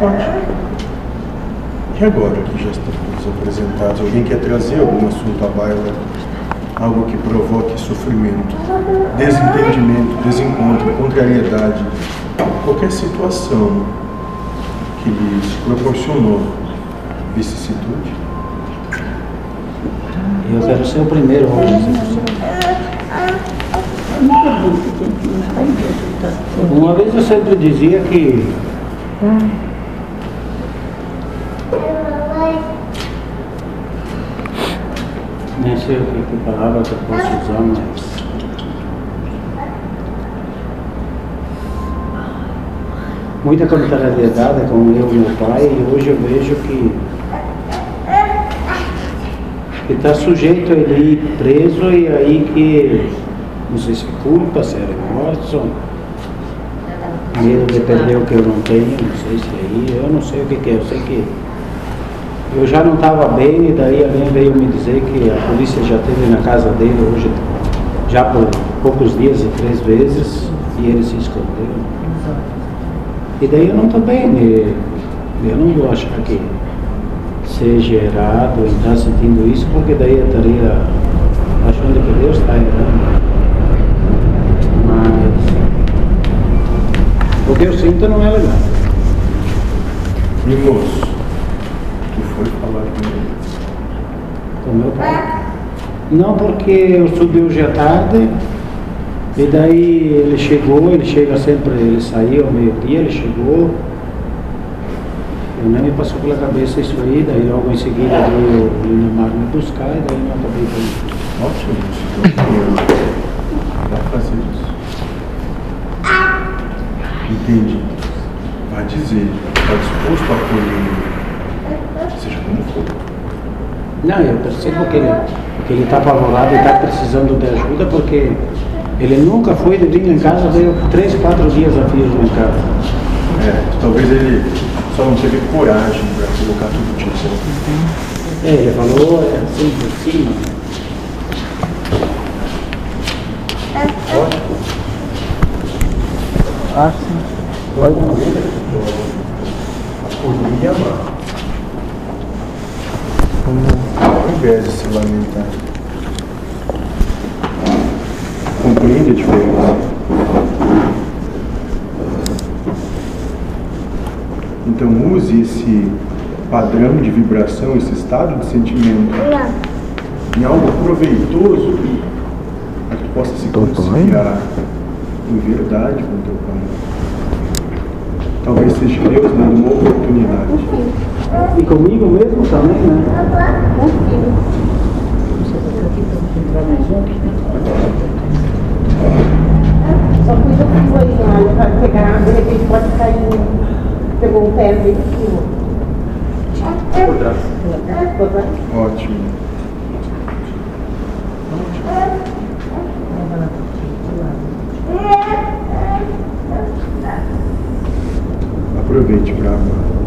E agora que já estamos apresentados, alguém quer trazer algum assunto à baila? Algo que provoque sofrimento, desentendimento, desencontro, contrariedade, qualquer situação que lhes proporcionou vicissitude? Eu quero ser o primeiro Uma vez eu sempre dizia que nem sei o que, que palavra que eu posso usar, mas muita contrariedade com eu e meu pai e hoje eu vejo que que está sujeito a ele ir preso e aí que não sei se é culpa, se é remorso, medo de perder o que eu não tenho, não sei se é aí, eu não sei o que, que é, eu sei que eu já não estava bem e daí alguém veio me dizer que a polícia já esteve na casa dele hoje, já por poucos dias e três vezes, e ele se escondeu. E daí eu não estou bem, eu não vou achar que seja errado em estar sentindo isso, porque daí eu estaria achando que Deus está errando. Mas o que eu sinto não é legal. E moço, tu foi falar com ele? Com meu pai. Não, porque eu subi hoje à tarde e daí ele chegou, ele chega sempre, ele saiu ao meio-dia, ele chegou. Eu nem me passou pela cabeça isso aí, daí logo em seguida veio o Lindomar me buscar e daí não acabei com Ótimo, vai fazer isso. Entendi. Vai dizer, está disposto a acolher, seja como for. Não, eu percebo que ele que ele está apavorado e está precisando de ajuda porque ele nunca foi de vir em casa, veio três, quatro dias a fio em casa. É, talvez ele só não teve coragem para colocar tudo disso. É, ele falou é, assim por cima. Ótimo. Ah, sim. Pode Poderia amar. Ao invés de se lamentar. Compreende a diferença? Então use esse padrão de vibração, esse estado de sentimento em algo proveitoso para que tu possa se conciliar em verdade com teu pai. Talvez seja Deus dando uma oportunidade. E comigo mesmo também, né? Só cuida do fio aí, olha, vai pegar, de repente pode cair, um- pegou um pé ali em cima. Trás. Ótimo. aproveite para amar.